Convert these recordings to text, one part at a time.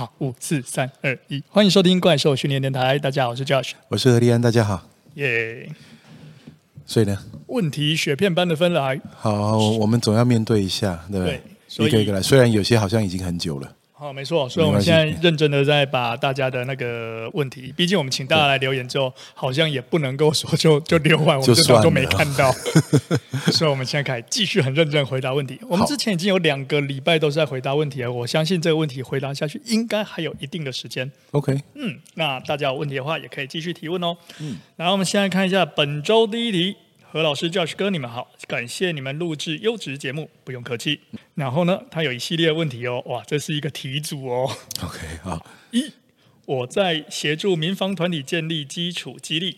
好，五四三二一，欢迎收听怪兽训练电台。大家好，我是 Josh，我是何立安，大家好。耶、yeah。所以呢？问题雪片般的分来。好，我们总要面对一下，对不对？对，一个一个来。虽然有些好像已经很久了。好，没错，所以我们现在认真的在把大家的那个问题，毕竟我们请大家来留言之后，好像也不能够说就就留完，我们这都没看到，所以我们现在开始继续很认真回答问题。我们之前已经有两个礼拜都是在回答问题了，我相信这个问题回答下去应该还有一定的时间。OK，嗯，那大家有问题的话也可以继续提问哦。嗯，然后我们现在看一下本周第一题。何老师、Josh 哥，你们好，感谢你们录制优质节目，不用客气。然后呢，他有一系列问题哦，哇，这是一个题组哦。OK，好。一，我在协助民防团体建立基础肌力，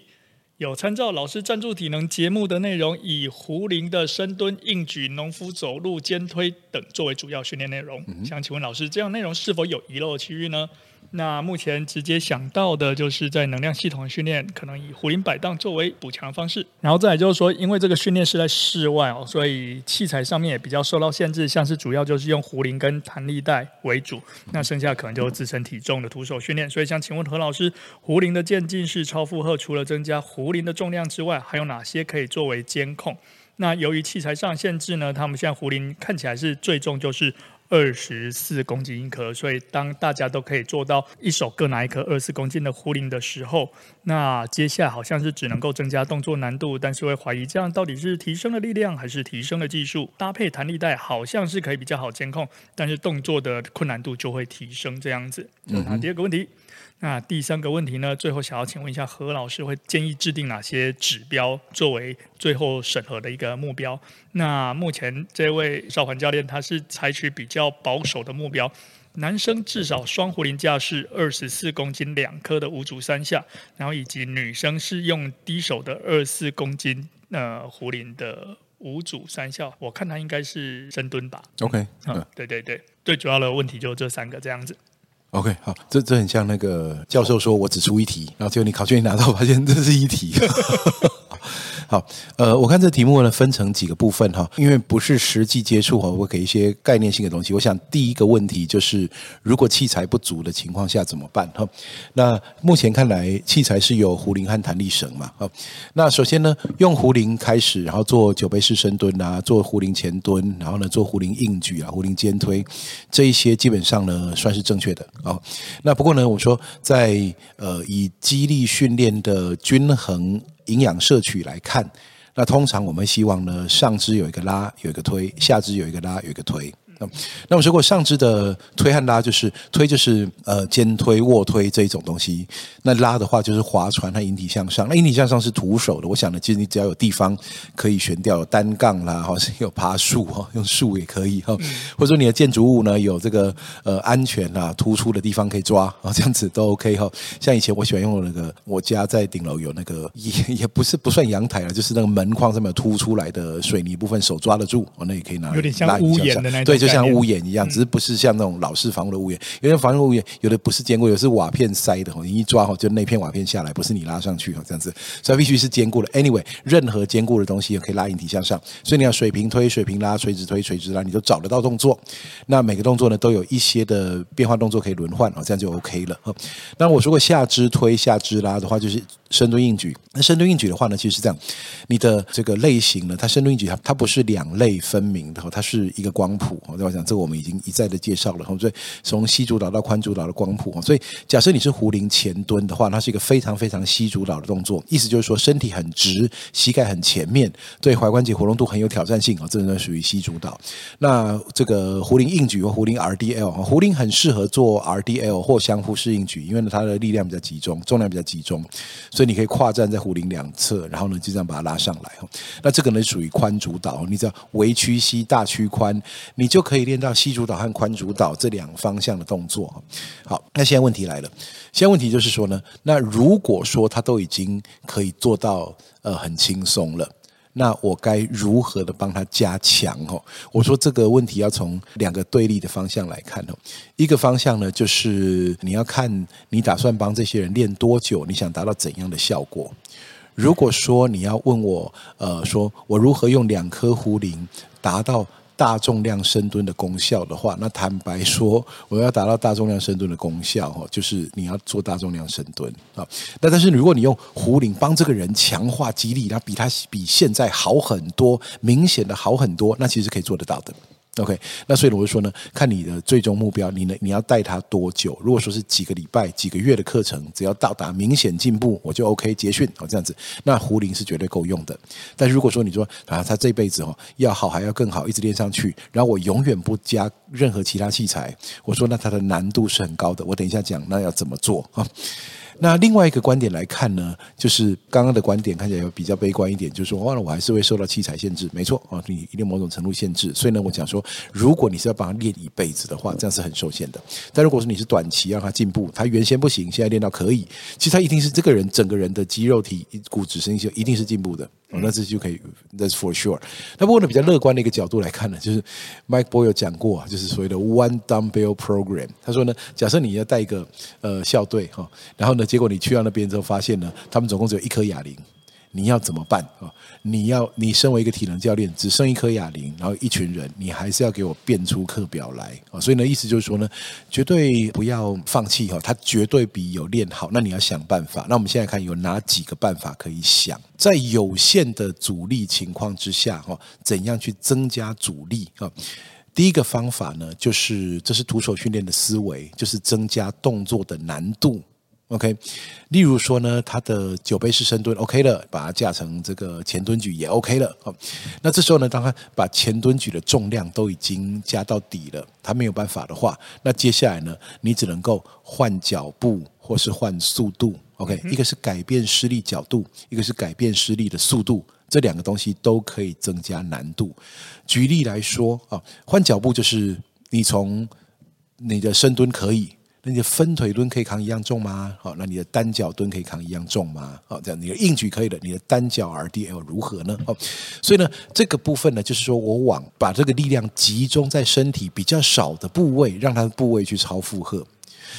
有参照老师赞助体能节目的内容，以壶铃的深蹲、硬举、农夫走路、肩推等作为主要训练内容。嗯、想请问老师，这样内容是否有遗漏区域呢？那目前直接想到的就是在能量系统训练，可能以壶铃摆荡作为补强方式。然后再来就是说，因为这个训练是在室外哦，所以器材上面也比较受到限制，像是主要就是用壶铃跟弹力带为主。那剩下可能就是自身体重的徒手训练。所以想请问何老师，壶铃的渐进式超负荷，除了增加壶铃的重量之外，还有哪些可以作为监控？那由于器材上限制呢，他们现在壶铃看起来是最重就是。二十四公斤一颗，所以当大家都可以做到一手各拿一颗二十四公斤的壶铃的时候，那接下来好像是只能够增加动作难度，但是会怀疑这样到底是提升了力量还是提升了技术？搭配弹力带好像是可以比较好监控，但是动作的困难度就会提升这样子。那第二个问题。那第三个问题呢？最后想要请问一下何老师，会建议制定哪些指标作为最后审核的一个目标？那目前这位少环教练他是采取比较保守的目标，男生至少双壶铃架是二十四公斤两颗的五组三下，然后以及女生是用低手的二十四公斤呃壶铃的五组三下。我看他应该是深蹲吧？OK，嗯，对对对，最主要的问题就这三个这样子。OK，好，这这很像那个教授说，我只出一题，然后结果你考卷一拿到，发现这是一题。好，呃，我看这题目呢分成几个部分哈，因为不是实际接触哈，我给一些概念性的东西。我想第一个问题就是，如果器材不足的情况下怎么办哈？那目前看来，器材是有壶铃和弹力绳嘛？哈，那首先呢，用壶铃开始，然后做酒杯式深蹲啊，做壶铃前蹲，然后呢做壶铃硬举啊，壶铃肩推，这一些基本上呢算是正确的啊。那不过呢，我说在呃以肌力训练的均衡。营养摄取来看，那通常我们希望呢，上肢有一个拉，有一个推；下肢有一个拉，有一个推。那我说过，上肢的推和拉就是推，就是呃肩推、卧推这一种东西。那拉的话就是划船和引体向上。那引体向上是徒手的。我想呢，其实你只要有地方可以悬吊，有单杠啦，或是有爬树哈，用树也可以哈。或者说你的建筑物呢有这个呃安全啊突出的地方可以抓啊，这样子都 OK 哈。像以前我喜欢用那个，我家在顶楼有那个也也不是不算阳台了，就是那个门框上面有凸出来的水泥部分，手抓得住，哦，那也可以拿。有点像屋檐的那种。对，就像屋檐一样，只是不是像那种老式房屋的屋檐。有些房屋屋檐，有的不是坚固，有的是瓦片塞的。你一抓就那片瓦片下来，不是你拉上去这样子，所以必须是坚固的。Anyway，任何坚固的东西也可以拉引体向上，所以你要水平推、水平拉、垂直推、垂直拉，你都找得到动作。那每个动作呢，都有一些的变化动作可以轮换哦，这样就 OK 了。那我说过下肢推、下肢拉的话，就是深蹲硬举。那深蹲硬举的话呢，其实是这样，你的这个类型呢，它深蹲硬举它它不是两类分明的，它是一个光谱。我在讲这个，我们已经一再的介绍了，所以从膝主导到宽主导的光谱。所以假设你是壶铃前蹲的话，它是一个非常非常膝主导的动作，意思就是说身体很直，膝盖很前面，对踝关节活动度很有挑战性啊，这个呢属于膝主导。那这个壶铃硬举或壶铃 RDL，壶铃很适合做 RDL 或相互适应举，因为呢它的力量比较集中，重量比较集中，所所以你可以跨站在壶铃两侧，然后呢就这样把它拉上来。那这个呢属于髋主导，你只要微屈膝大屈髋，你就可以练到膝主导和髋主导这两方向的动作。好，那现在问题来了，现在问题就是说呢，那如果说他都已经可以做到呃很轻松了。那我该如何的帮他加强哦？我说这个问题要从两个对立的方向来看哦。一个方向呢，就是你要看你打算帮这些人练多久，你想达到怎样的效果。如果说你要问我，呃，说我如何用两颗壶铃达到。大重量深蹲的功效的话，那坦白说，我要达到大重量深蹲的功效，哈，就是你要做大重量深蹲啊。那但是如果你用壶铃帮这个人强化肌力，那比他比现在好很多，明显的好很多，那其实可以做得到的。OK，那所以我就说呢，看你的最终目标，你呢你要带他多久？如果说是几个礼拜、几个月的课程，只要到达明显进步，我就 OK 结训哦，这样子，那胡林是绝对够用的。但是如果说你说啊，他这辈子哦要好还要更好，一直练上去，然后我永远不加任何其他器材，我说那他的难度是很高的。我等一下讲那要怎么做啊？那另外一个观点来看呢，就是刚刚的观点看起来有比较悲观一点，就是说，忘了我还是会受到器材限制，没错啊，你一定某种程度限制。所以呢，我讲说，如果你是要把它练一辈子的话，这样是很受限的。但如果说你是短期让他进步，他原先不行，现在练到可以，其实他一定是这个人整个人的肌肉体、骨质、神经一定是进步的。哦，那这就可以，That's for sure。那不过呢，比较乐观的一个角度来看呢，就是 Mike Boyle 有讲过，就是所谓的 One Dumbbell Program。他说呢，假设你要带一个呃校队哈，然后呢，结果你去到那边之后，发现呢，他们总共只有一颗哑铃。你要怎么办啊？你要你身为一个体能教练，只剩一颗哑铃，然后一群人，你还是要给我变出课表来啊！所以呢，意思就是说呢，绝对不要放弃哈，他绝对比有练好。那你要想办法。那我们现在看有哪几个办法可以想，在有限的阻力情况之下哈，怎样去增加阻力啊？第一个方法呢，就是这是徒手训练的思维，就是增加动作的难度。OK，例如说呢，他的酒杯式深蹲 OK 了，把它架成这个前蹲举也 OK 了。好，那这时候呢，当他把前蹲举的重量都已经加到底了，他没有办法的话，那接下来呢，你只能够换脚步或是换速度。OK，一个是改变施力角度，一个是改变施力的速度，这两个东西都可以增加难度。举例来说啊，换脚步就是你从你的深蹲可以。那你的分腿蹲可以扛一样重吗？好，那你的单脚蹲可以扛一样重吗？好，这样你的硬举可以的，你的单脚 RDL 如何呢？好，所以呢，这个部分呢，就是说我往把这个力量集中在身体比较少的部位，让它的部位去超负荷。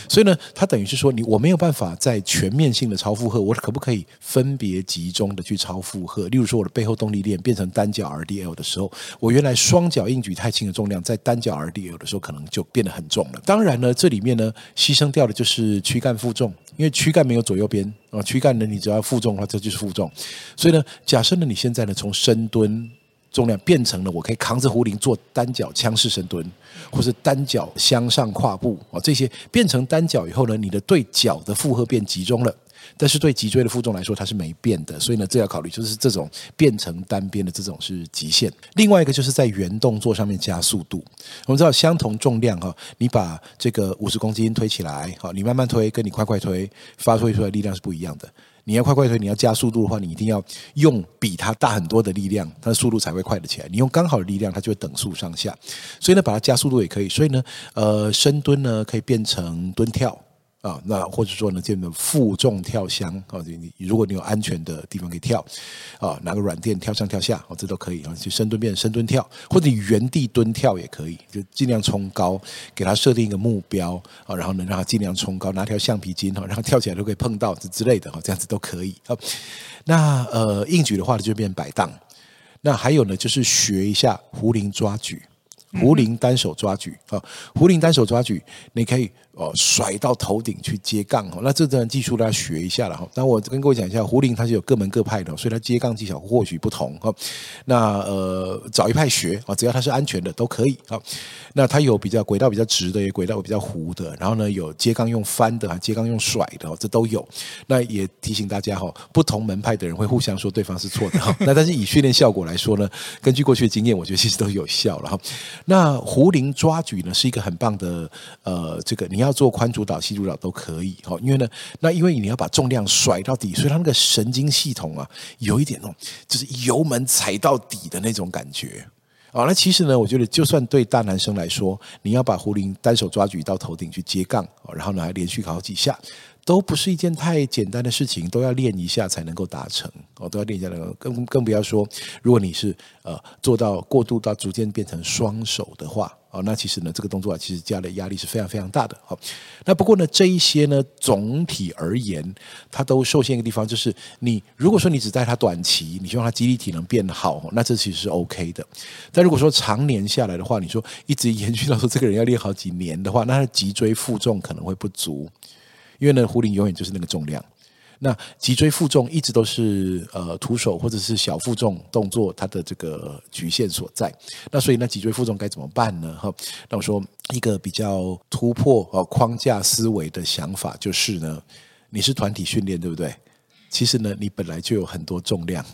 所以呢，它等于是说，你我没有办法在全面性的超负荷，我可不可以分别集中的去超负荷？例如说，我的背后动力链变成单脚 RDL 的时候，我原来双脚硬举太轻的重量，在单脚 RDL 的时候，可能就变得很重了。当然呢，这里面呢，牺牲掉的就是躯干负重，因为躯干没有左右边啊，躯干呢，你只要负重的话，这就是负重。所以呢，假设呢，你现在呢，从深蹲。重量变成了我可以扛着壶铃做单脚枪式深蹲，或是单脚向上跨步啊，这些变成单脚以后呢，你的对脚的负荷变集中了，但是对脊椎的负重来说它是没变的，所以呢，这要考虑就是这种变成单边的这种是极限。另外一个就是在原动作上面加速度，我们知道相同重量哈，你把这个五十公斤推起来，好，你慢慢推跟你快快推发挥出来的力量是不一样的。你要快快推，你要加速度的话，你一定要用比它大很多的力量，它的速度才会快得起来。你用刚好的力量，它就会等速上下。所以呢，把它加速度也可以。所以呢，呃，深蹲呢可以变成蹲跳。啊，那或者说呢，这种负重跳箱啊，你如果你有安全的地方可以跳，啊，拿个软垫跳上跳下，哦，这都可以啊，就深蹲变深蹲跳，或者你原地蹲跳也可以，就尽量冲高，给他设定一个目标啊，然后呢，让他尽量冲高，拿条橡皮筋哈，然后跳起来都可以碰到之之类的哈，这样子都可以。啊，那呃硬举的话呢，就变摆荡，那还有呢，就是学一下壶铃抓举，壶铃单手抓举啊，壶铃单手抓举，你可以。哦，甩到头顶去接杠哦，那这段技术大家学一下了哈。那我跟各位讲一下，壶铃它是有各门各派的，所以它接杠技巧或许不同哈。那呃，找一派学啊，只要它是安全的都可以啊。那它有比较轨道比较直的，也轨道比较弧的，然后呢有接杠用翻的，接杠用甩的，这都有。那也提醒大家哈，不同门派的人会互相说对方是错的哈。那但是以训练效果来说呢，根据过去的经验，我觉得其实都有效了哈。那壶铃抓举呢，是一个很棒的，呃，这个你要做宽主导、细主导都可以，好，因为呢，那因为你要把重量甩到底，所以它那个神经系统啊，有一点那种就是油门踩到底的那种感觉。啊，那其实呢，我觉得就算对大男生来说，你要把壶铃单手抓举到头顶去接杠，然后呢还连续考好几下，都不是一件太简单的事情，都要练一下才能够达成哦，都要练一下能够，更更不要说，如果你是呃做到过渡到逐渐变成双手的话。哦，那其实呢，这个动作啊，其实加的压力是非常非常大的。好，那不过呢，这一些呢，总体而言，它都受限一个地方，就是你如果说你只在它短期，你希望它肌力体能变好，那这其实是 OK 的。但如果说常年下来的话，你说一直延续到说这个人要练好几年的话，那他的脊椎负重可能会不足，因为呢，壶铃永远就是那个重量。那脊椎负重一直都是呃徒手或者是小负重动作它的这个局限所在。那所以那脊椎负重该怎么办呢？哈，那我说一个比较突破呃框架思维的想法就是呢，你是团体训练对不对？其实呢，你本来就有很多重量。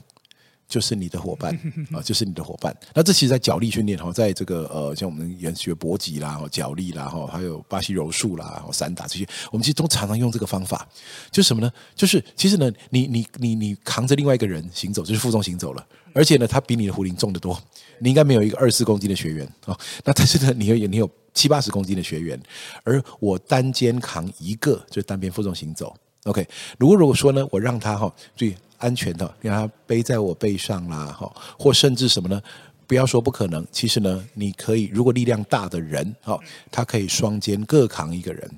就是你的伙伴啊，就是你的伙伴。那这其实，在脚力训练哈，在这个呃，像我们原学搏击啦、脚力啦哈，还有巴西柔术啦、散打这些，我们其实都常常用这个方法。就是什么呢？就是其实呢，你你你你扛着另外一个人行走，就是负重行走了。而且呢，他比你的壶铃重得多。你应该没有一个二十四公斤的学员啊。那但是呢，你有你有七八十公斤的学员，而我单肩扛一个，就是单边负重行走。OK，如果如果说呢，我让他哈注意。安全的，让他背在我背上啦，哈，或甚至什么呢？不要说不可能，其实呢，你可以，如果力量大的人，哈，他可以双肩各扛一个人。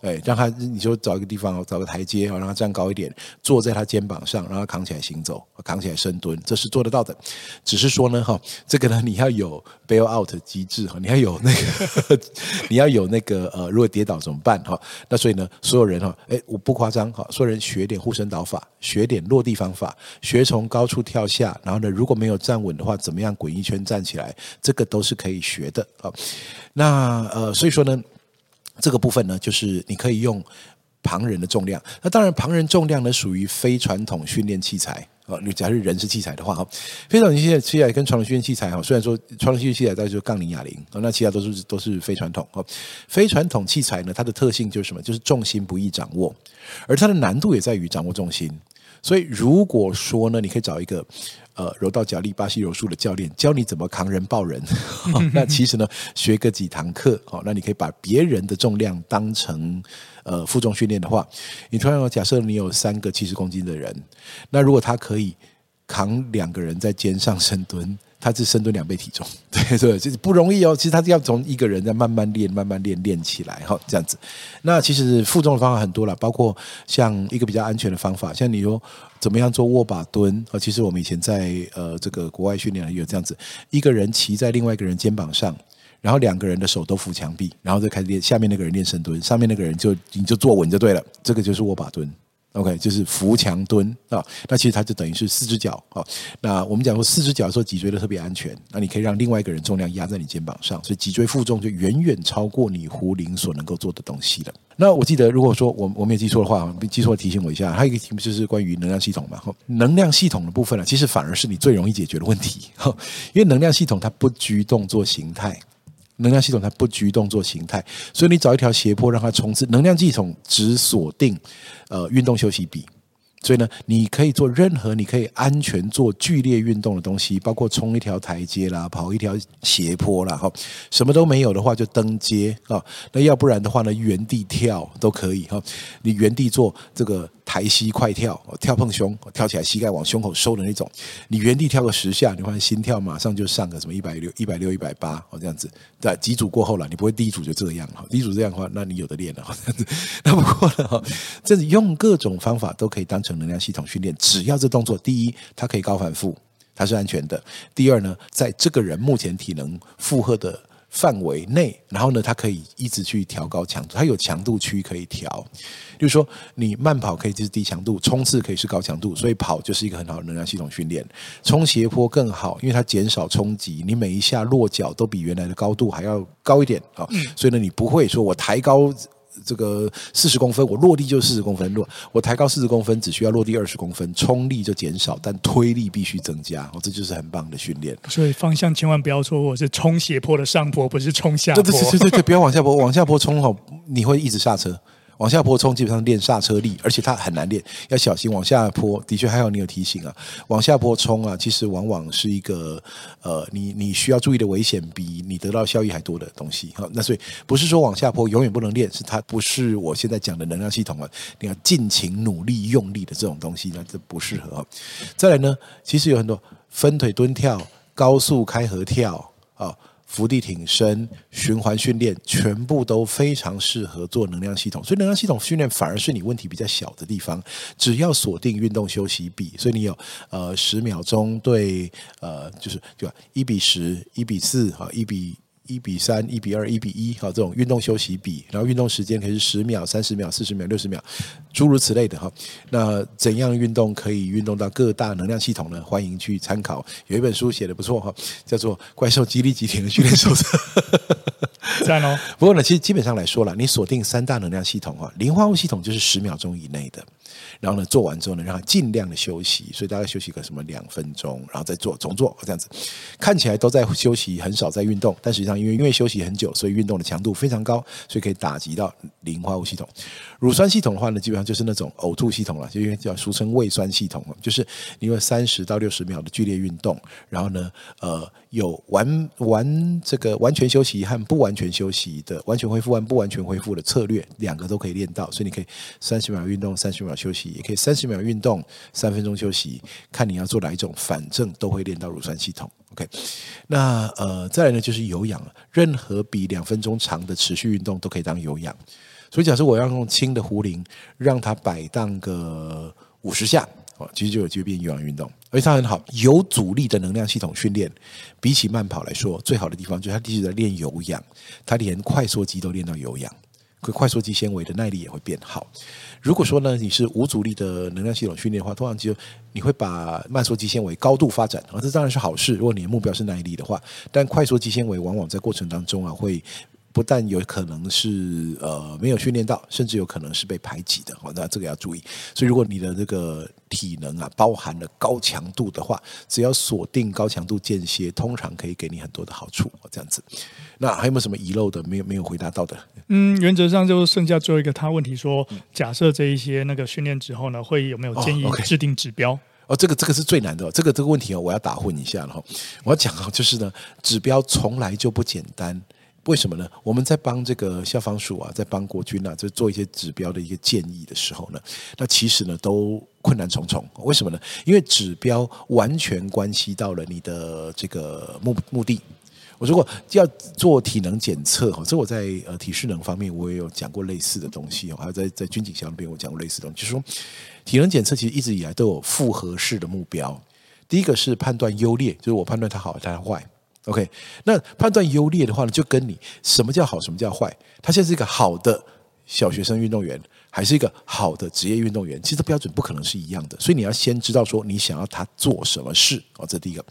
对，让他你就找一个地方，找个台阶，然后让他站高一点，坐在他肩膀上，让他扛起来行走，扛起来深蹲，这是做得到的。只是说呢，哈，这个呢，你要有 bail out 机制哈，你要有那个，你要有那个呃，如果跌倒怎么办哈？那所以呢，所有人哈，哎，我不夸张哈，所有人学点护身倒法，学点落地方法，学从高处跳下，然后呢，如果没有站稳的话，怎么样滚一圈站起来，这个都是可以学的啊。那呃，所以说呢。这个部分呢，就是你可以用旁人的重量。那当然，旁人重量呢属于非传统训练器材啊。你假如人是器材的话，哈，非传统器材器材跟传统训练器材哈，虽然说传统训练器材大概就是杠铃、哑铃，那其他都是都是非传统。非传统器材呢，它的特性就是什么？就是重心不易掌握，而它的难度也在于掌握重心。所以如果说呢，你可以找一个。呃，柔道、脚力、巴西柔术的教练教你怎么扛人抱人，那其实呢，学个几堂课，哦，那你可以把别人的重量当成呃负重训练的话，你突然假设你有三个七十公斤的人，那如果他可以扛两个人在肩上深蹲。他是深蹲两倍体重，对 对，就是不容易哦。其实他是要从一个人在慢慢练、慢慢练练起来哈，这样子。那其实负重的方法很多了，包括像一个比较安全的方法，像你说怎么样做握把蹲啊。其实我们以前在呃这个国外训练有这样子，一个人骑在另外一个人肩膀上，然后两个人的手都扶墙壁，然后再开始练。下面那个人练深蹲，上面那个人就你就坐稳就对了。这个就是握把蹲。OK，就是扶墙蹲啊，那其实它就等于是四只脚啊。那我们讲说四只脚说，脊椎都特别安全。那你可以让另外一个人重量压在你肩膀上，所以脊椎负重就远远超过你壶铃所能够做的东西了。那我记得，如果说我我没有记错的话，记错提醒我一下。还有一个题目就是关于能量系统嘛，能量系统的部分呢，其实反而是你最容易解决的问题，因为能量系统它不拘动作形态。能量系统它不拘动作形态，所以你找一条斜坡让它冲刺。能量系统只锁定呃运动休息比。所以呢，你可以做任何你可以安全做剧烈运动的东西，包括冲一条台阶啦，跑一条斜坡啦，哈，什么都没有的话就登阶啊。那要不然的话呢，原地跳都可以哈。你原地做这个抬膝快跳，跳碰胸，跳起来膝盖往胸口收的那种。你原地跳个十下，你发现心跳马上就上个什么一百六、一百六、一百八哦，这样子。对，几组过后了，你不会第一组就这样哈。第一组这样的话，那你有的练了这样子。那不过了，哈，这是用各种方法都可以当成能量系统训练，只要这动作，第一，它可以高反复，它是安全的；第二呢，在这个人目前体能负荷的范围内，然后呢，它可以一直去调高强度，它有强度区可以调。就是说，你慢跑可以就是低强度，冲刺可以是高强度，所以跑就是一个很好的能量系统训练。冲斜坡更好，因为它减少冲击，你每一下落脚都比原来的高度还要高一点啊，所以呢，你不会说我抬高。这个四十公分，我落地就四十公分，落我抬高四十公分只需要落地二十公分，冲力就减少，但推力必须增加，哦，这就是很棒的训练。所以方向千万不要错，过是冲斜坡的上坡，不是冲下坡。对对对对对，不要往下坡，往下坡冲好，你会一直下车。往下坡冲，基本上练刹车力，而且它很难练，要小心。往下坡的确还好，你有提醒啊。往下坡冲啊，其实往往是一个呃，你你需要注意的危险比你得到效益还多的东西。好，那所以不是说往下坡永远不能练，是它不是我现在讲的能量系统啊。你要尽情努力用力的这种东西，那这不适合。再来呢，其实有很多分腿蹲跳、高速开合跳啊。伏地挺身、循环训练，全部都非常适合做能量系统。所以能量系统训练反而是你问题比较小的地方。只要锁定运动休息比，所以你有呃十秒钟对呃就是对吧？一比十、一比四啊，一比。一比三、一比二、一比一，好，这种运动休息比，然后运动时间可以是十秒、三十秒、四十秒、六十秒，诸如此类的哈。那怎样运动可以运动到各大能量系统呢？欢迎去参考，有一本书写的不错哈，叫做《怪兽激励集体的训练手册》。赞哦。不过呢，其实基本上来说了，你锁定三大能量系统哈，磷化物系统就是十秒钟以内的。然后呢，做完之后呢，让它尽量的休息，所以大概休息个什么两分钟，然后再做重做这样子，看起来都在休息，很少在运动，但实际上因为因为休息很久，所以运动的强度非常高，所以可以打击到磷化物系统。乳酸系统的话呢，基本上就是那种呕吐系统了，就因为叫俗称胃酸系统，就是因为三十到六十秒的剧烈运动，然后呢，呃，有完完这个完全休息和不完全休息的完全恢复和不完全恢复的策略，两个都可以练到，所以你可以三十秒运动，三十秒休息，也可以三十秒运动，三分钟休息，看你要做哪一种，反正都会练到乳酸系统。OK，那呃，再来呢就是有氧，任何比两分钟长的持续运动都可以当有氧。所以，假设我要用轻的壶铃，让它摆荡个五十下，哦，其实就有机会变有氧运动，而且它很好。有阻力的能量系统训练，比起慢跑来说，最好的地方就是它一直在练有氧，它连快速肌都练到有氧，快速肌纤维的耐力也会变好。如果说呢，你是无阻力的能量系统训练的话，通常就你会把慢缩肌纤维高度发展，啊，这当然是好事。如果你的目标是耐力的话，但快速肌纤维往往在过程当中啊会。不但有可能是呃没有训练到，甚至有可能是被排挤的，好，那这个要注意。所以如果你的这个体能啊包含了高强度的话，只要锁定高强度间歇，通常可以给你很多的好处。这样子，那还有没有什么遗漏的没有没有回答到的？嗯，原则上就剩下最后一个，他问题说，假设这一些那个训练之后呢，会有没有建议制定指标？哦，哦，这个这个是最难的，这个这个问题哦，我要打混一下了哈。我要讲啊，就是呢，指标从来就不简单。为什么呢？我们在帮这个消防署啊，在帮国军啊，就做一些指标的一个建议的时候呢，那其实呢都困难重重。为什么呢？因为指标完全关系到了你的这个目目的。我说过要做体能检测哈，这我在呃体适能方面我也有讲过类似的东西哦，还有在在军警校那边我讲过类似的东西，就是说体能检测其实一直以来都有复合式的目标。第一个是判断优劣，就是我判断它好，它坏。OK，那判断优劣的话呢，就跟你什么叫好，什么叫坏？他现在是一个好的小学生运动员，还是一个好的职业运动员？其实标准不可能是一样的，所以你要先知道说你想要他做什么事哦，这第一个。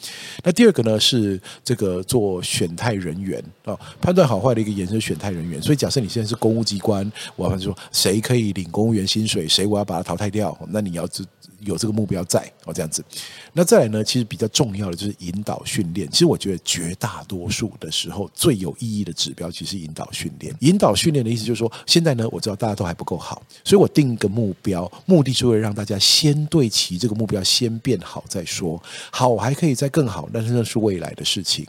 那第二个呢是这个做选态人员啊，判断好坏的一个延伸选态人员。所以假设你现在是公务机关，我要说谁可以领公务员薪水，谁我要把他淘汰掉，那你要知。有这个目标在哦，这样子。那再来呢？其实比较重要的就是引导训练。其实我觉得绝大多数的时候，最有意义的指标其实是引导训练。引导训练的意思就是说，现在呢，我知道大家都还不够好，所以我定一个目标，目的是为了让大家先对齐这个目标，先变好再说。好我还可以再更好，但是那是未来的事情。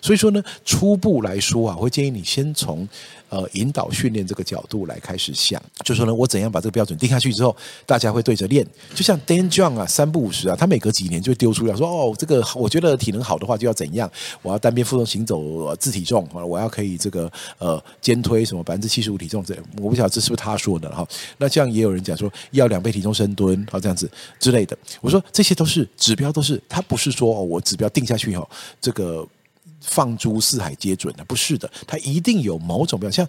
所以说呢，初步来说啊，我会建议你先从呃引导训练这个角度来开始想，就说呢，我怎样把这个标准定下去之后，大家会对着练。就像 Dan John 啊，三不五十啊，他每隔几年就丢出来说，哦，这个我觉得体能好的话就要怎样，我要单边负重行走自体重，我要可以这个呃肩推什么百分之七十五体重这，我不晓得这是不是他说的哈。那这样也有人讲说要两倍体重深蹲，好这样子之类的。我说这些都是指标，都是他不是说哦，我指标定下去以后这个。放诸四海皆准的，不是的，它一定有某种表现。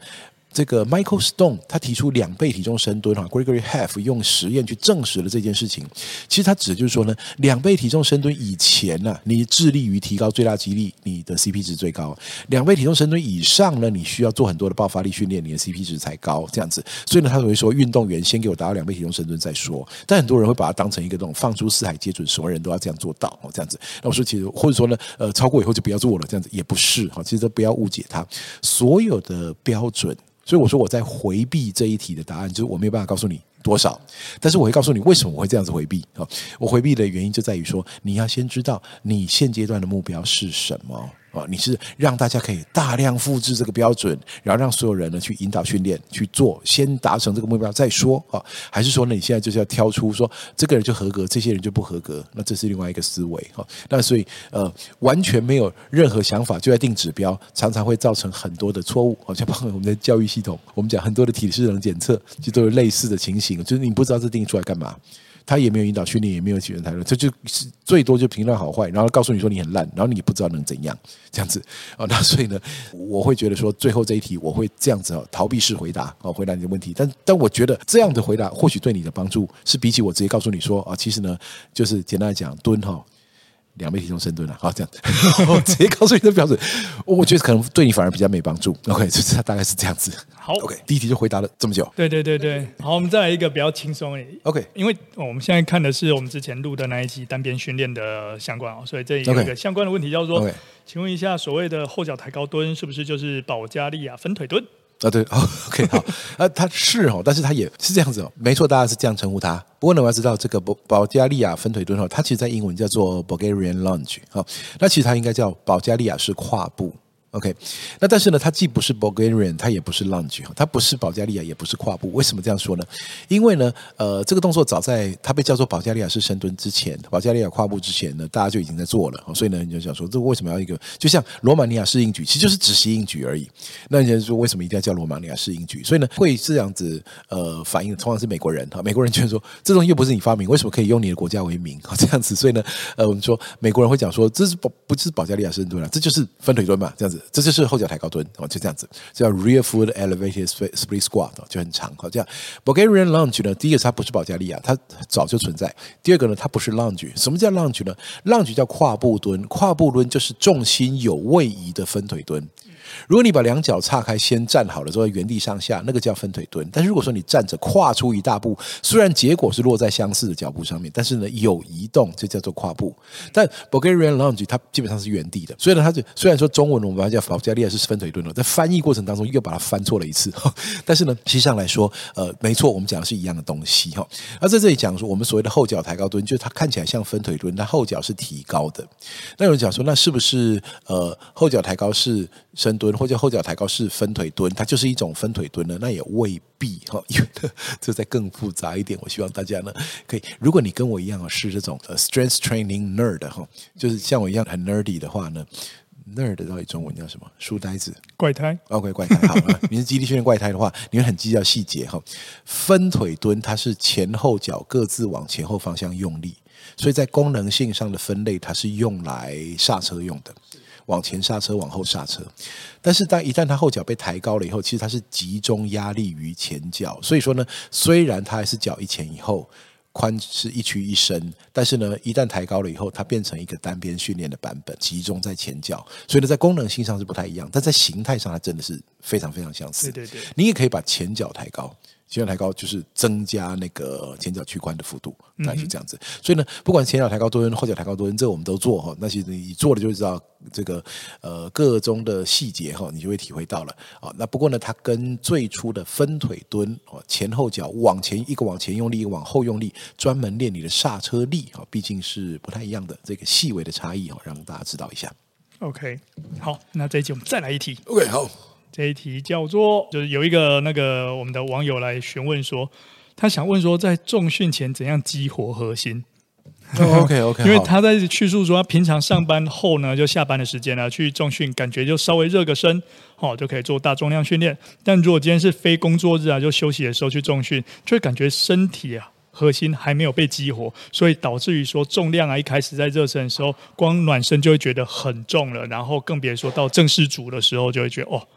这个 Michael Stone 他提出两倍体重深蹲哈，Gregory Half 用实验去证实了这件事情。其实他指的就是说呢，两倍体重深蹲以前呢、啊，你致力于提高最大肌力，你的 CP 值最高；两倍体重深蹲以上呢，你需要做很多的爆发力训练，你的 CP 值才高。这样子，所以呢，他会说运动员先给我达到两倍体重深蹲再说。但很多人会把它当成一个这种放诸四海皆准，什么人都要这样做到哦，这样子。那我说其实或者说呢，呃，超过以后就不要做了，这样子也不是哈。其实都不要误解它，所有的标准。所以我说我在回避这一题的答案，就是我没有办法告诉你多少，但是我会告诉你为什么我会这样子回避啊。我回避的原因就在于说，你要先知道你现阶段的目标是什么。啊，你是让大家可以大量复制这个标准，然后让所有人呢去引导训练去做，先达成这个目标再说啊？还是说呢，你现在就是要挑出说这个人就合格，这些人就不合格？那这是另外一个思维哈。那所以呃，完全没有任何想法就在定指标，常常会造成很多的错误。好像包括我们的教育系统，我们讲很多的体适能检测，就都有类似的情形，就是你不知道这定出来干嘛。他也没有引导训练，也没有起源谈论，这就是最多就评论好坏，然后告诉你说你很烂，然后你不知道能怎样这样子啊。那所以呢，我会觉得说最后这一题我会这样子啊，逃避式回答啊，回答你的问题。但但我觉得这样的回答或许对你的帮助是比起我直接告诉你说啊，其实呢就是简单来讲蹲哈。两倍体重深蹲了，好，这样子，直接告诉你的标准，我觉得可能对你反而比较没帮助。OK，就是大概是这样子。好，OK，第一题就回答了这么久。对对对对，好，我们再来一个比较轻松一点。OK，因为我们现在看的是我们之前录的那一期单边训练的相关哦，所以这有一个相关的问题叫做，okay. 请问一下，所谓的后脚抬高蹲是不是就是保加利亚分腿蹲？啊，对，OK，好，啊，他是哦，但是他也是这样子哦，没错，大家是这样称呼他。不过呢，我要知道这个保保加利亚分腿蹲哦，它其实在英文叫做 Bulgarian Lunge，哦，那其实它应该叫保加利亚式跨步。OK，那但是呢，它既不是 Bulgarian，它也不是 Lunge，它不是保加利亚，也不是跨步。为什么这样说呢？因为呢，呃，这个动作早在它被叫做保加利亚式深蹲之前，保加利亚跨步之前呢，大家就已经在做了。所以呢，你就想说，这为什么要一个？就像罗马尼亚式硬举，其实就是直膝硬举而已。那你就说，为什么一定要叫罗马尼亚式硬举？所以呢，会这样子呃反应，通常是美国人哈，美国人觉得说，这东西又不是你发明，为什么可以用你的国家为名？这样子，所以呢，呃，我们说美国人会讲说，这是保不是保加利亚深蹲啊，这就是分腿蹲嘛，这样子。这就是后脚抬高蹲哦，就这样子，叫 rear foot elevated split squat 就很长。哦，这样 Bulgarian lunge 呢，第一个它不是保加利亚，它早就存在；第二个呢，它不是 lunge。什么叫 lunge 呢？lunge 叫跨步蹲，跨步蹲就是重心有位移的分腿蹲。如果你把两脚岔开，先站好了之后原地上下，那个叫分腿蹲。但是如果说你站着跨出一大步，虽然结果是落在相似的脚步上面，但是呢有移动，这叫做跨步。但 Bulgarian lunge 它基本上是原地的，所以呢它就虽然说中文我们把它叫保加利亚是分腿蹲了，在翻译过程当中又把它翻错了一次。但是呢实际上来说，呃，没错，我们讲的是一样的东西哈。那在这里讲说，我们所谓的后脚抬高蹲，就是它看起来像分腿蹲，但后脚是提高的。那有人讲说，那是不是呃后脚抬高是深蹲？或者后脚抬高是分腿蹲，它就是一种分腿蹲呢？那也未必哈，因为这再更复杂一点。我希望大家呢，可以，如果你跟我一样是这种呃 strength training nerd 哈，就是像我一样很 nerdy 的话呢，nerd 到底中文叫什么？书呆子？怪胎？OK，怪胎。好，你是肌力训练怪胎的话，你会很计较细节哈。分腿蹲它是前后脚各自往前后方向用力，所以在功能性上的分类，它是用来刹车用的。往前刹车，往后刹车，但是当一旦它后脚被抬高了以后，其实它是集中压力于前脚，所以说呢，虽然它还是脚一前一后，宽是一屈一伸，但是呢，一旦抬高了以后，它变成一个单边训练的版本，集中在前脚，所以呢，在功能性上是不太一样，但在形态上它真的是非常非常相似。对对对，你也可以把前脚抬高。前脚抬高就是增加那个前脚屈髋的幅度，那就这样子。所以呢，不管前脚抬高蹲、后脚抬高蹲，这个我们都做哈。那其实你做了就会知道这个呃各中的细节哈，你就会体会到了啊。那不过呢，它跟最初的分腿蹲哦，前后脚往前一个往前用力，一个往后用力，专门练你的刹车力哈，毕竟是不太一样的这个细微的差异哈，让大家知道一下。OK，好，那这一集我们再来一题。OK，好。这一题叫做，就是有一个那个我们的网友来询问说，他想问说，在重训前怎样激活核心？OK OK，因为他在叙述说，他平常上班后呢，就下班的时间呢，去重训，感觉就稍微热个身，好就可以做大重量训练。但如果今天是非工作日啊，就休息的时候去重训，就会感觉身体啊核心还没有被激活，所以导致于说重量啊一开始在热身的时候，光暖身就会觉得很重了，然后更别说到正式组的时候就会觉得哦。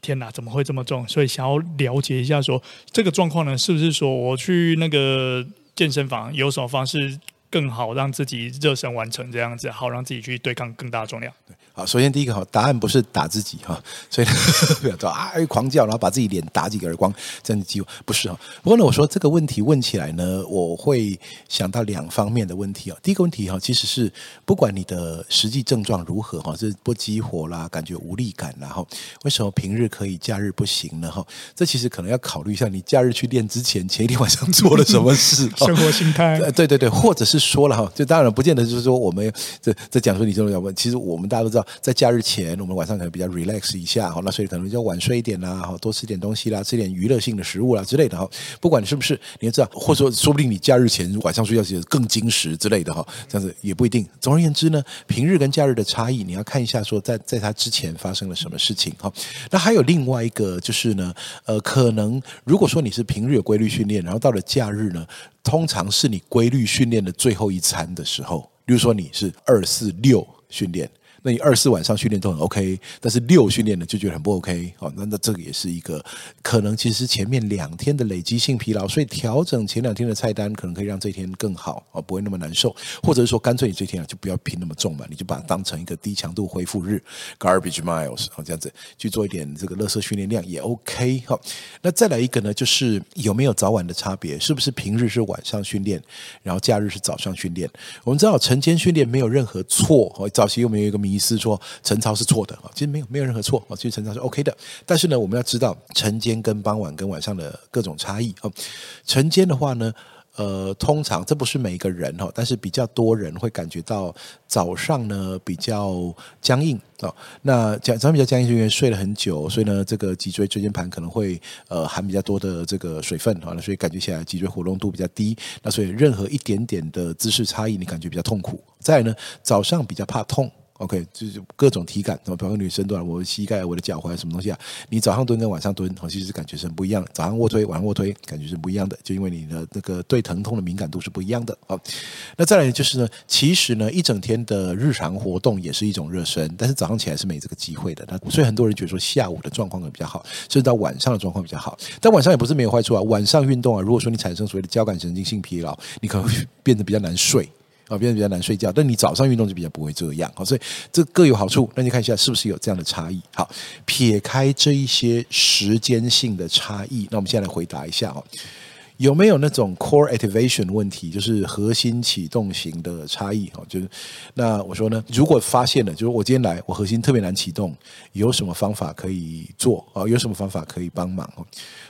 天哪，怎么会这么重？所以想要了解一下说，说这个状况呢，是不是说我去那个健身房有什么方式更好让自己热身完成这样子，好让自己去对抗更大的重量？对好，首先第一个哈，答案不是打自己哈，所以 不要说啊狂叫，然后把自己脸打几个耳光，这样的机会不是哈。不过呢，我说这个问题问起来呢，我会想到两方面的问题啊。第一个问题哈，其实是不管你的实际症状如何哈，是不激活啦，感觉无力感啦，然后为什么平日可以，假日不行呢？哈，这其实可能要考虑一下，你假日去练之前，前一天晚上做了什么事，生活心态。对对对，或者是说了哈，就当然不见得就是说我们这这讲说你这种要问，其实我们大家都知道。在假日前，我们晚上可能比较 relax 一下，好，那所以可能就晚睡一点啦，好，多吃点东西啦，吃点娱乐性的食物啦之类的哈。不管是不是，你要知道，或者说，说不定你假日前晚上睡觉时更精实之类的哈，这样子也不一定。总而言之呢，平日跟假日的差异，你要看一下说在在它之前发生了什么事情哈。那还有另外一个就是呢，呃，可能如果说你是平日有规律训练，然后到了假日呢，通常是你规律训练的最后一餐的时候，比如说你是二四六训练。那你二四晚上训练都很 OK，但是六训练呢就觉得很不 OK，好，那那这个也是一个可能，其实前面两天的累积性疲劳，所以调整前两天的菜单，可能可以让这一天更好，哦，不会那么难受，或者是说干脆你这天啊就不要拼那么重嘛，你就把它当成一个低强度恢复日，garbage miles，好，这样子去做一点这个乐色训练量也 OK，好，那再来一个呢，就是有没有早晚的差别，是不是平日是晚上训练，然后假日是早上训练？我们知道晨间训练没有任何错，哦，早期又没有一个名。意思说晨操是错的啊，其实没有没有任何错啊，其实晨操是 OK 的。但是呢，我们要知道晨间跟傍晚跟晚上的各种差异啊。晨间的话呢，呃，通常这不是每一个人哈，但是比较多人会感觉到早上呢比较僵硬啊。那讲早上比较僵硬，是因为睡了很久，所以呢，这个脊椎椎间盘可能会呃含比较多的这个水分啊，所以感觉起来脊椎活动度比较低。那所以任何一点点的姿势差异，你感觉比较痛苦。再来呢，早上比较怕痛。OK，就是各种体感，比方说女生对吧？我的膝盖、我的脚踝什么东西啊？你早上蹲跟晚上蹲，其实感觉是很不一样的。早上卧推，晚上卧推，感觉是不一样的，就因为你的那个对疼痛的敏感度是不一样的。好，那再来就是呢，其实呢，一整天的日常活动也是一种热身，但是早上起来是没这个机会的。那所以很多人觉得说下午的状况会比较好，甚至到晚上的状况比较好。但晚上也不是没有坏处啊。晚上运动啊，如果说你产生所谓的交感神经性疲劳，你可能会变得比较难睡。啊，变得比较难睡觉，但你早上运动就比较不会这样，好，所以这各有好处。那你看一下是不是有这样的差异？好，撇开这一些时间性的差异，那我们现在来回答一下哦。有没有那种 core activation 问题，就是核心启动型的差异？哈，就是那我说呢，如果发现了，就是我今天来，我核心特别难启动，有什么方法可以做？啊，有什么方法可以帮忙？哦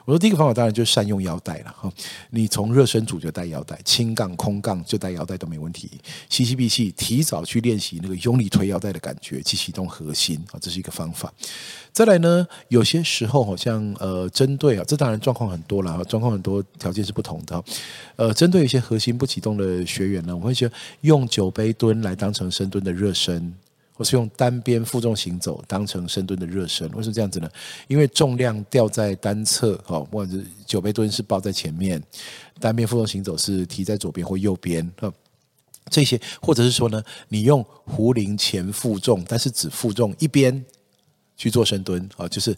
我说第一个方法当然就是善用腰带了。哈，你从热身组就带腰带，轻杠、空杠就带腰带都没问题。吸气闭气，提早去练习那个用力推腰带的感觉，去启动核心啊，这是一个方法。再来呢，有些时候好像呃，针对啊，这当然状况很多了，状况很多，条件是不同的。呃，针对一些核心不启动的学员呢，我会觉得用酒杯蹲来当成深蹲的热身，或是用单边负重行走当成深蹲的热身。为什么这样子呢？因为重量掉在单侧，哦，不管是酒杯蹲是抱在前面，单边负重行走是提在左边或右边，这些或者是说呢，你用壶铃前负重，但是只负重一边。去做深蹲啊，就是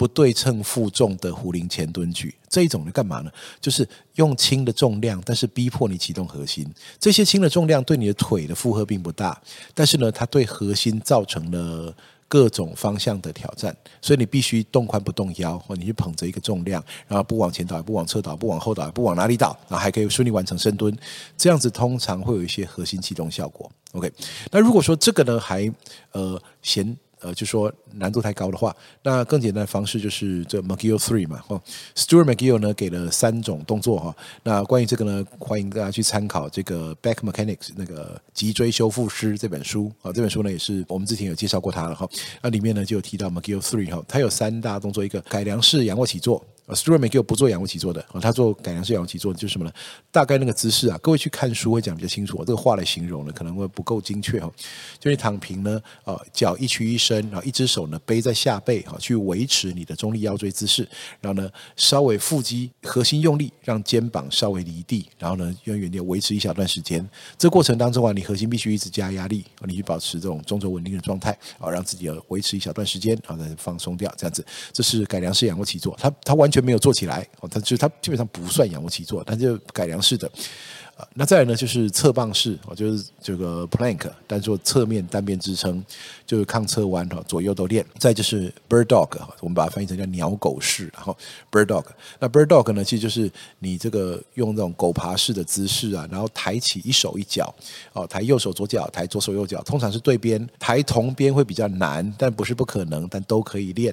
不对称负重的壶铃前蹲举这一种的干嘛呢？就是用轻的重量，但是逼迫你启动核心。这些轻的重量对你的腿的负荷并不大，但是呢，它对核心造成了各种方向的挑战。所以你必须动髋不动腰，或你去捧着一个重量，然后不往前倒，也不往侧倒，不往后倒，也不往哪里倒，然后还可以顺利完成深蹲。这样子通常会有一些核心启动效果。OK，那如果说这个呢，还呃嫌。呃，就说难度太高的话，那更简单的方式就是这 McGill Three 嘛，哦，Stuart McGill 呢给了三种动作哈。那关于这个呢，欢迎大家去参考这个 Back Mechanics 那个脊椎修复师这本书啊。这本书呢也是我们之前有介绍过它了哈。那里面呢就有提到 McGill Three 哈，它有三大动作，一个改良式仰卧起坐。Stuart McGill 不做仰卧起坐的啊，他做改良式仰卧起坐就是什么呢？大概那个姿势啊，各位去看书会讲比较清楚。这个话来形容呢，可能会不够精确哈。就你躺平呢，呃，脚一屈一伸，然后一只手呢背在下背哈，去维持你的中立腰椎姿势。然后呢，稍微腹肌核心用力，让肩膀稍微离地。然后呢，用原地维持一小段时间。这过程当中啊，你核心必须一直加压力，你去保持这种中轴稳定的状态啊，让自己要维持一小段时间，然后再放松掉，这样子。这是改良式仰卧起坐，它它完全没有做起来，哦，它就它基本上不算仰卧起坐，它就改良式的。那再来呢，就是侧棒式，哦，就是这个 plank，但做侧面单边支撑，就是抗侧弯哈，左右都练。再就是 bird dog，我们把它翻译成叫鸟狗式，然后 bird dog。那 bird dog 呢，其实就是你这个用这种狗爬式的姿势啊，然后抬起一手一脚，哦，抬右手左脚，抬左手右脚，通常是对边，抬同边会比较难，但不是不可能，但都可以练。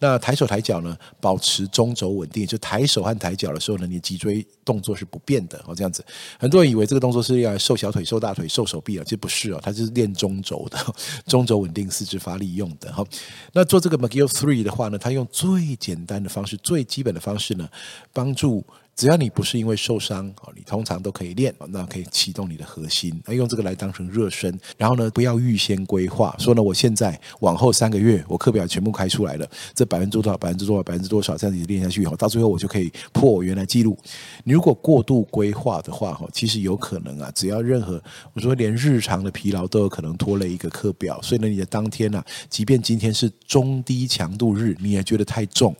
那抬手抬脚呢，保持中轴稳定，就抬手和抬脚的时候呢，你脊椎动作是不变的，哦，这样子。很多人以为这个动作是要瘦小腿、瘦大腿、瘦手臂啊，其实不是哦，它就是练中轴的，中轴稳定、四肢发力用的哈。那做这个 McGill Three 的话呢，他用最简单的方式、最基本的方式呢，帮助。只要你不是因为受伤哦，你通常都可以练，那可以启动你的核心，那用这个来当成热身，然后呢，不要预先规划，说呢，我现在往后三个月，我课表全部开出来了，这百分之多少，百分之多少，百分之多少，这样子练下去以后，到最后我就可以破我原来记录。你如果过度规划的话，哈，其实有可能啊，只要任何我说连日常的疲劳都有可能拖累一个课表，所以呢，你的当天啊，即便今天是中低强度日，你也觉得太重。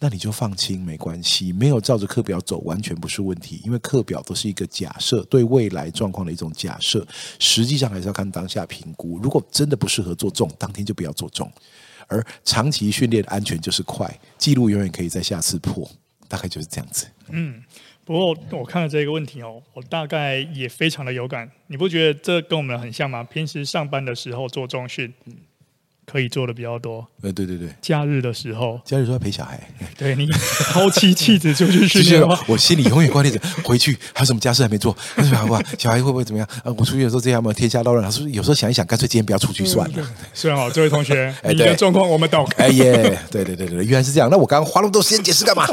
那你就放轻，没关系，没有照着课表走，完全不是问题。因为课表都是一个假设，对未来状况的一种假设，实际上还是要看当下评估。如果真的不适合做重，当天就不要做重。而长期训练的安全就是快，记录永远可以在下次破，大概就是这样子。嗯，不过我看了这个问题哦，我大概也非常的有感。你不觉得这跟我们很像吗？平时上班的时候做重训。嗯可以做的比较多，呃，对对对，假日的时候，假日时候要陪小孩，对你 抛妻弃子出去训练的话，我心里永远挂念着回去还有什么家事还没做，为什么好不小孩会不会怎么样？呃，我出去的时候这样嘛，天下乱乱，他说有时候想一想，干脆今天不要出去算了。虽然好，这位同学，你的状况我们懂。哎耶，对对对对，原来是这样。那我刚刚花那么多时间解释干嘛？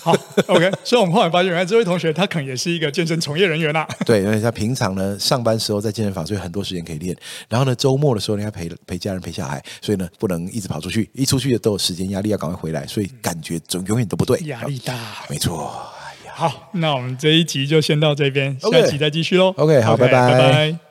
好，OK。所以我们后来发现，原来这位同学他可能也是一个健身从业人员呐。对，因为他平常呢上班时候在健身房，所以很多时间可以练。然后呢周末的时候，应该陪陪家人陪小孩，所以呢。不能一直跑出去，一出去都有时间压力，要赶快回来，所以感觉总永远都不对，压力大，没错。好，那我们这一集就先到这边，下一集再继续喽。OK，好，拜拜，拜拜。